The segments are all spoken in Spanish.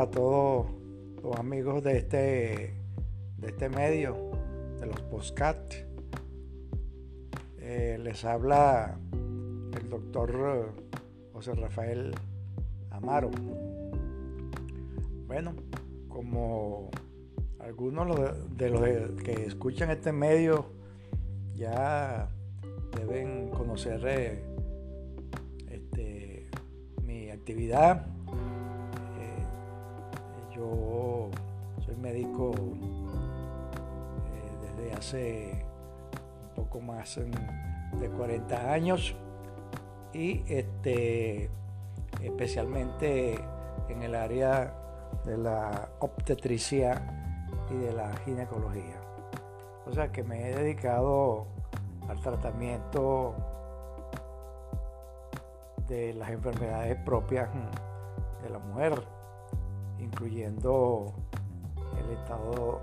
a todos los amigos de este, de este medio, de los postcat. Eh, les habla el doctor José Rafael Amaro. Bueno, como algunos de los que escuchan este medio ya deben conocer eh, este, mi actividad. Yo soy médico eh, desde hace un poco más de 40 años y este, especialmente en el área de la obstetricia y de la ginecología. O sea que me he dedicado al tratamiento de las enfermedades propias de la mujer, incluyendo el estado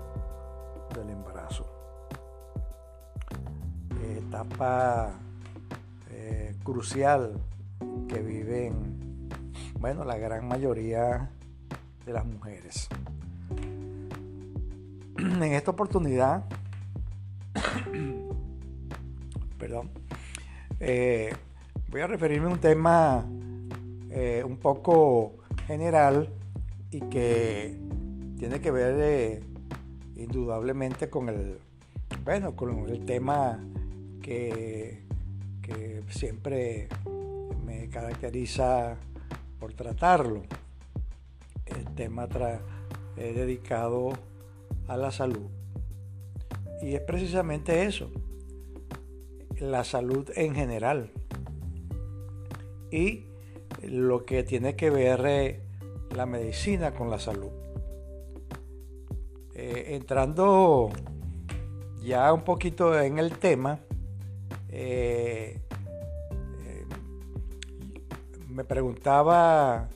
del embarazo. Etapa eh, crucial que viven, bueno, la gran mayoría de las mujeres. En esta oportunidad perdón, eh, voy a referirme a un tema eh, un poco general y que tiene que ver eh, indudablemente con el, bueno, con el tema que, que siempre me caracteriza por tratarlo, el tema dedicado a la salud. Y es precisamente eso, la salud en general y lo que tiene que ver eh, la medicina con la salud. Eh, entrando ya un poquito en el tema, eh, me preguntaba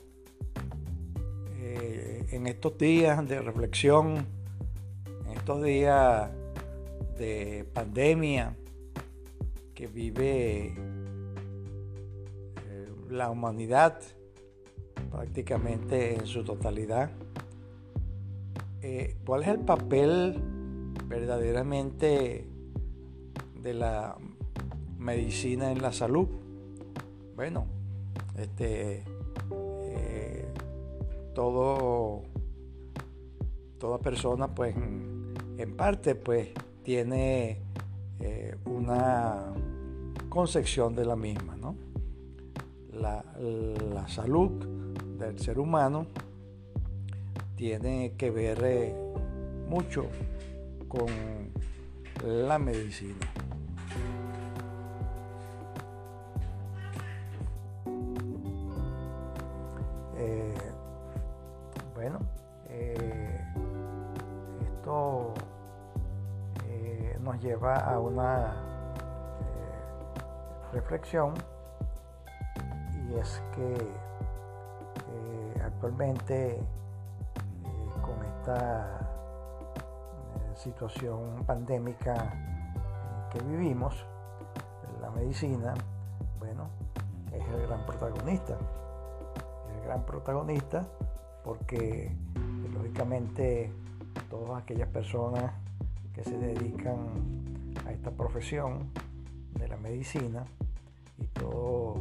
en estos días de reflexión, en estos días de pandemia, que vive eh, la humanidad prácticamente en su totalidad. Eh, ¿Cuál es el papel verdaderamente de la medicina en la salud? Bueno, este, eh, toda persona, pues, en parte, pues, tiene una concepción de la misma. ¿no? La, salud del ser humano tiene que ver eh, mucho con la medicina. Eh, bueno, eh, esto nos lleva a una reflexión y es que eh, actualmente eh, con esta eh, situación pandémica que vivimos, la medicina, bueno, es el gran protagonista. el gran protagonista porque lógicamente todas aquellas personas que se dedican a esta profesión de la medicina, y todo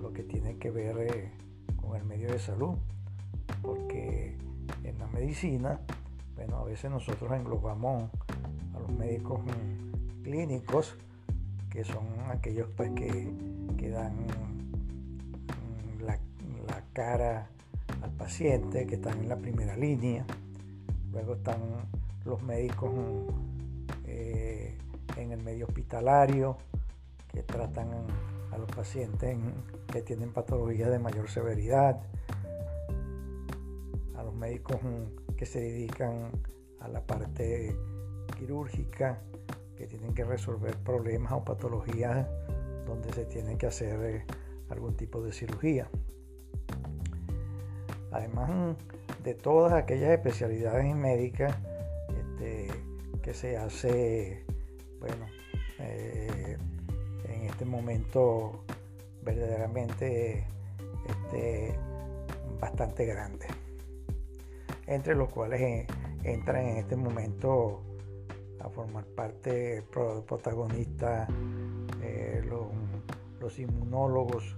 lo que tiene que ver eh, con el medio de salud, porque en la medicina, bueno, a veces nosotros englobamos a los médicos clínicos, que son aquellos pues que, que dan mm, la, cara al paciente, que están en la primera línea, luego están los médicos mm, eh, en el medio hospitalario, que tratan a los pacientes que tienen patologías de mayor severidad, médicos que se dedican a la parte quirúrgica, que tienen que resolver problemas o patologías donde se tiene que hacer eh, algún tipo de cirugía. Además de todas aquellas especialidades médicas este, que se hace, bueno, eh, este momento verdaderamente este, bastante grande. Entre los cuales entran en este momento a formar parte protagonistas los, los, inmunólogos,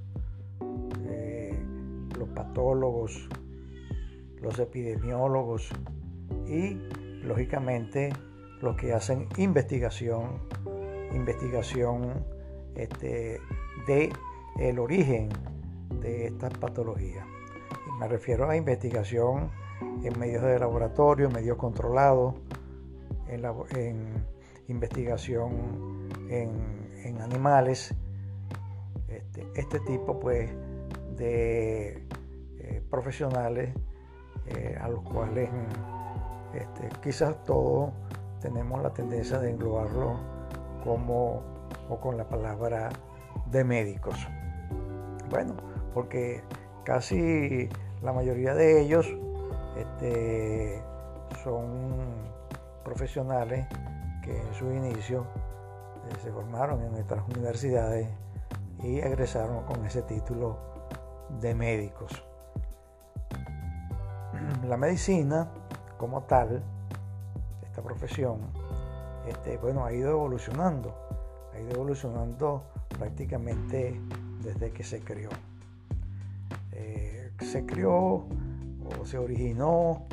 los patólogos, los epidemiólogos y lógicamente los que hacen investigación, investigación este, de el origen de estas patologías. me refiero a investigación en medios de laboratorio, en medios controlados, en, investigación en, animales, este, este, tipo pues de eh, profesionales eh, a los cuales este, quizás todos tenemos la tendencia de englobarlo como o con la palabra de médicos. Bueno, porque casi la mayoría de ellos son profesionales que en su inicio eh, se formaron en nuestras universidades y egresaron con ese título de médicos. La medicina como tal, esta profesión, este, bueno, ha ido evolucionando, ha ido evolucionando prácticamente desde que se creó. Eh, se creó o se originó,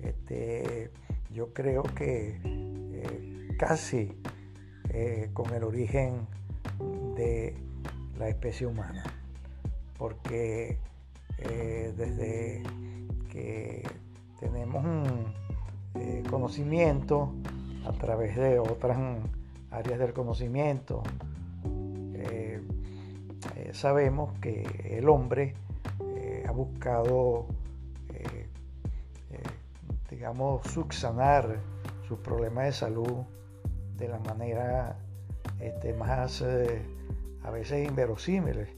este, yo creo que eh, casi eh, con el origen de la especie humana, porque desde que tenemos un conocimiento a través de otras áreas del conocimiento, eh, sabemos que el hombre eh, ha buscado, eh, digamos, subsanar sus problemas de salud de la manera este, más a veces inverosímiles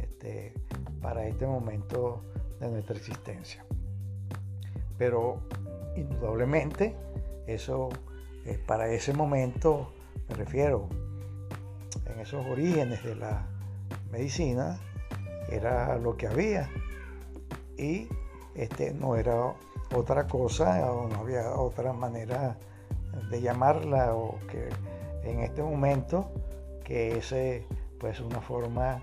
este, para este momento de nuestra existencia. Pero indudablemente eso para ese momento, me refiero, en esos orígenes de la medicina era lo que había y este no era otra cosa o no había otra manera de llamarla o que en este momento que ese pues una forma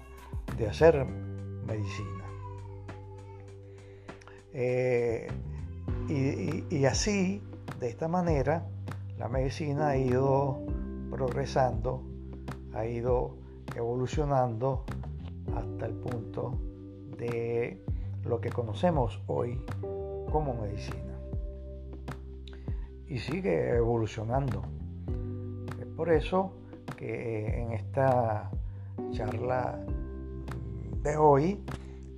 de hacer medicina. Eh, y así de esta manera la medicina ha ido progresando ha ido evolucionando hasta el punto de lo que conocemos hoy como medicina. Y sigue evolucionando. Es por eso que en esta charla de hoy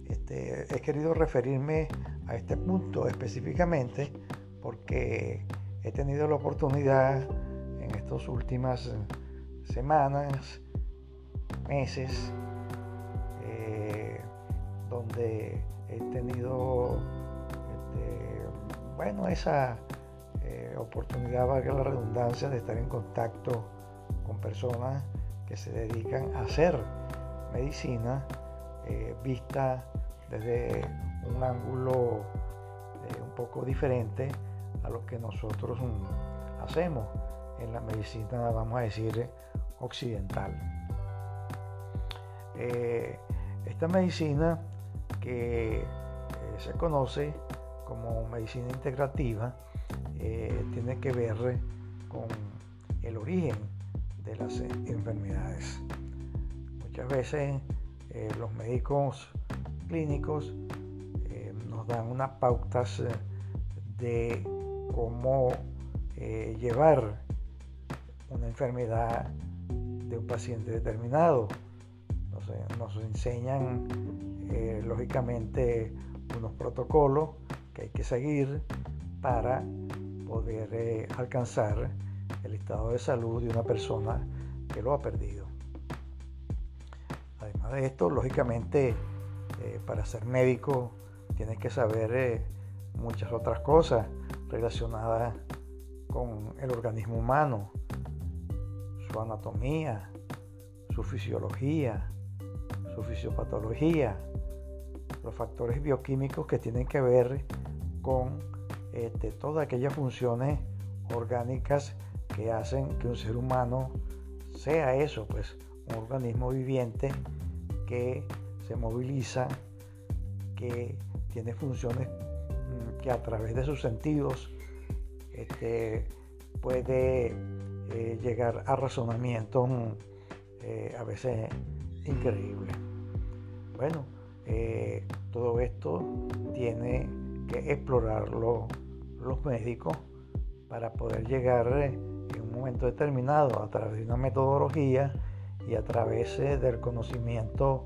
este, he querido referirme a este punto específicamente porque he tenido la oportunidad en estas últimas semanas, meses, donde he tenido bueno, esa eh, oportunidad, valga la redundancia, de estar en contacto con personas que se dedican a hacer medicina eh, vista desde un ángulo eh, un poco diferente a lo que nosotros mm, hacemos en la medicina, vamos a decir, occidental. esta medicina que eh, se conoce como medicina integrativa eh, tiene que ver con el origen de las enfermedades. Muchas veces eh, los médicos clínicos nos dan unas pautas de cómo llevar una enfermedad de un paciente determinado. nos enseñan eh, lógicamente unos protocolos que hay que seguir para poder eh, alcanzar el estado de salud de una persona que lo ha perdido. Además de esto, lógicamente, eh, para ser médico tienes que saber muchas otras cosas relacionadas con el organismo humano, su anatomía, su fisiología, su fisiopatología, los factores bioquímicos que tienen que ver con este, todas aquellas funciones orgánicas que hacen que un ser humano sea eso, pues un organismo viviente que se moviliza, que tiene funciones mm, que a través de sus sentidos este, puede eh, llegar a razonamientos mm, eh, a veces increíbles. Bueno, eh, todo esto tiene que explorarlo los médicos para poder llegar en un momento determinado a través de una metodología y a través del conocimiento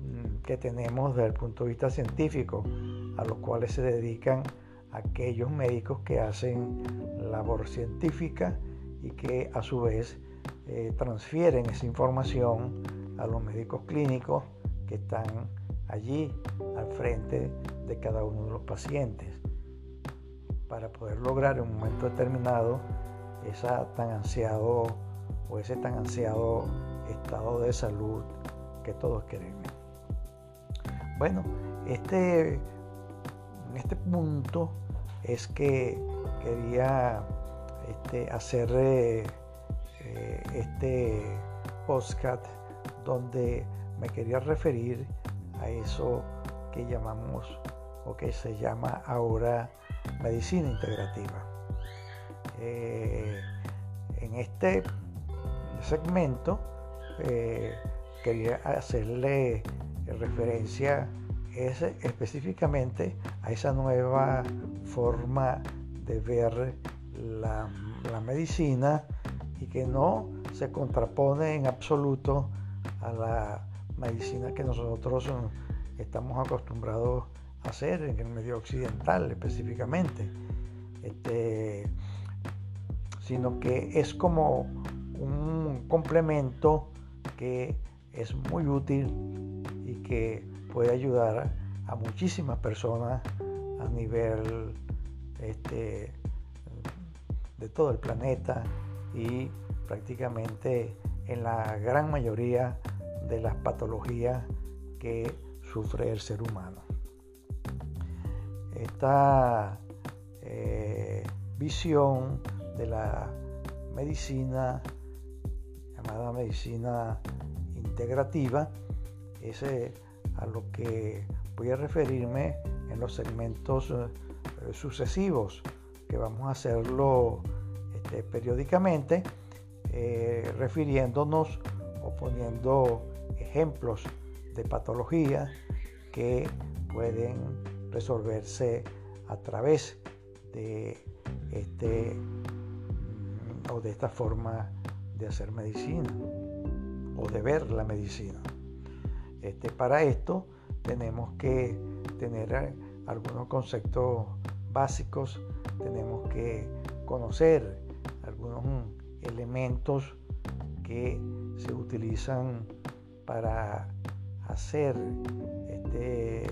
mm, que tenemos desde el punto de vista científico, a los cuales se dedican aquellos médicos que hacen labor científica y que a su vez eh, transfieren esa información a los médicos clínicos que están allí al frente de cada uno de los pacientes para poder lograr en un momento determinado esa tan ansiado o ese tan ansiado estado de salud que todos queremos. Bueno, este, este punto es que quería este, hacer eh, eh, este postcat donde me quería referir a eso que llamamos o que se llama ahora medicina integrativa. Eh, en este segmento eh, quería hacerle referencia específicamente a esa nueva forma de ver la, la medicina y que no se contrapone en absoluto a la medicina que nosotros estamos acostumbrados a hacer en el medio occidental específicamente, este, sino que es como un complemento que es muy útil y que puede ayudar a muchísimas personas a nivel este, de todo el planeta y prácticamente en la gran mayoría de las patologías que sufre el ser humano. Esta eh, visión de la medicina llamada medicina integrativa es eh, a lo que voy a referirme en los segmentos eh, sucesivos que vamos a hacerlo este, periódicamente refiriéndonos o poniendo ejemplos de patologías que pueden resolverse a través de este mm, o de esta forma de hacer medicina o de ver la medicina. Este, para esto tenemos que tener algunos conceptos básicos, tenemos que conocer algunos elementos que se utilizan para hacer este,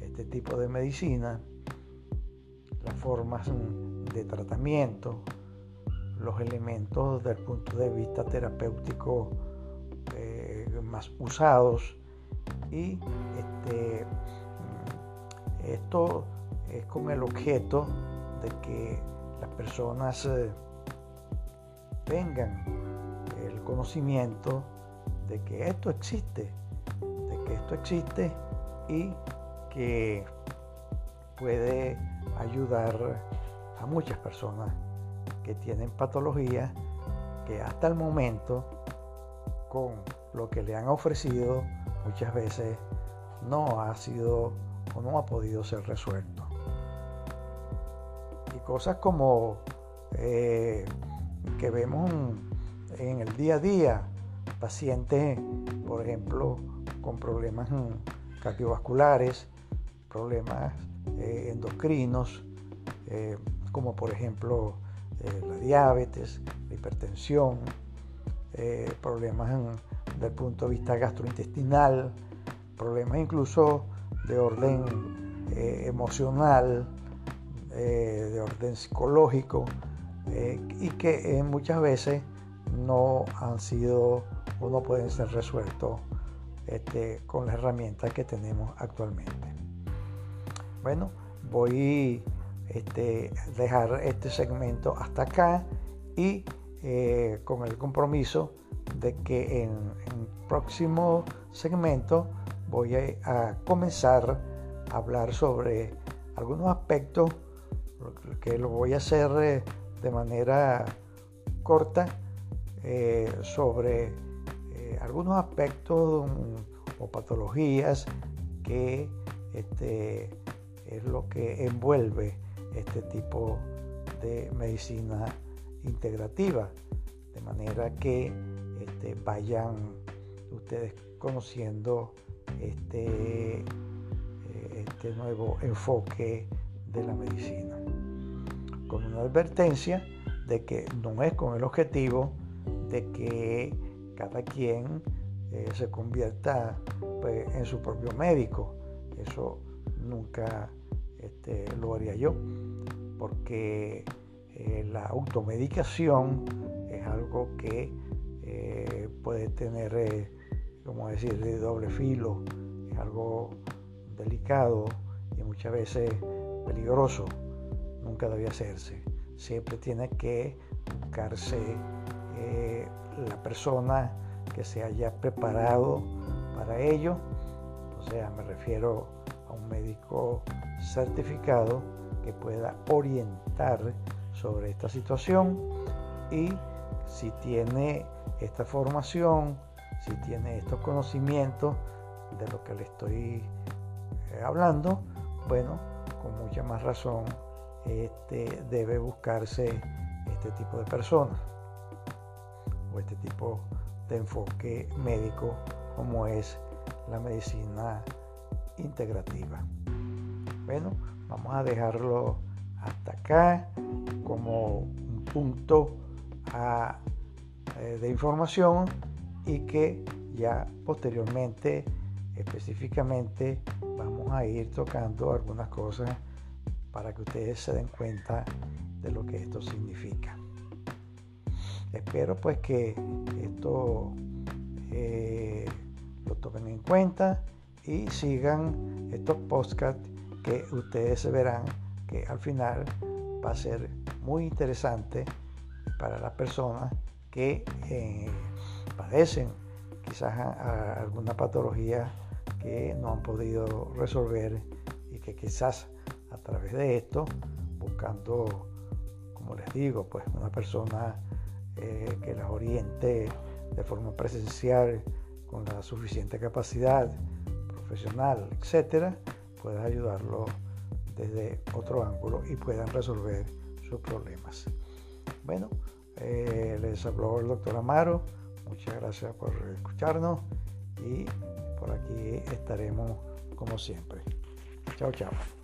este tipo de medicina, las formas de tratamiento, los elementos desde el punto de vista terapéutico eh, más usados. Y este, esto es con el objeto de que las personas eh, tengan el conocimiento de que esto existe, de que esto existe y que puede ayudar a muchas personas que tienen patologías que hasta el momento con lo que le han ofrecido muchas veces no ha sido o no ha podido ser resuelto. Y cosas como eh, que vemos en el día a día, pacientes, por ejemplo, con problemas cardiovasculares, problemas eh, endocrinos, eh, como por ejemplo eh, la diabetes, la hipertensión, problemas desde el punto de vista gastrointestinal, problemas incluso de orden emocional, de orden psicológico, y que muchas veces no han sido no pueden ser resueltos este, con las herramientas que tenemos actualmente. Bueno, voy este, dejar este segmento hasta acá y eh, con el compromiso de que en, el próximo segmento voy a, comenzar a hablar sobre algunos aspectos que lo voy a hacer eh, de manera corta eh, sobre algunos aspectos o patologías que este, es lo que envuelve este tipo de medicina integrativa, de manera que este, vayan ustedes conociendo este, este nuevo enfoque de la medicina. Con una advertencia de que no es con el objetivo de que cada quien eh, se convierta pues, en su propio médico. Eso nunca este, lo haría yo, porque eh, la automedicación es algo que eh, puede tener, como decir, de doble filo, es algo delicado y muchas veces peligroso, nunca debe hacerse. Siempre tiene que buscarse la persona que se haya preparado para ello, o sea, me refiero a un médico certificado que pueda orientar sobre esta situación y si tiene esta formación, si tiene estos conocimientos de lo que le estoy eh, hablando, bueno, con mucha más razón este, debe buscarse este tipo de personas este tipo de enfoque médico como es la medicina integrativa. Bueno, vamos a dejarlo hasta acá como un punto eh, de información y que ya posteriormente específicamente vamos a ir tocando algunas cosas para que ustedes se den cuenta de lo que esto significa. Espero pues que esto eh, lo tomen en cuenta y sigan estos podcasts que ustedes verán que al final va a ser muy interesante para las personas que eh, padecen quizás alguna patología que no han podido resolver y que quizás a través de esto, buscando, como les digo, pues una persona eh, que las oriente de forma presencial con la suficiente capacidad profesional, etcétera, pueda ayudarlo desde otro ángulo y puedan resolver sus problemas. Bueno, eh, les habló el doctor Amaro. Muchas gracias por escucharnos y por aquí estaremos como siempre. Chao, chao.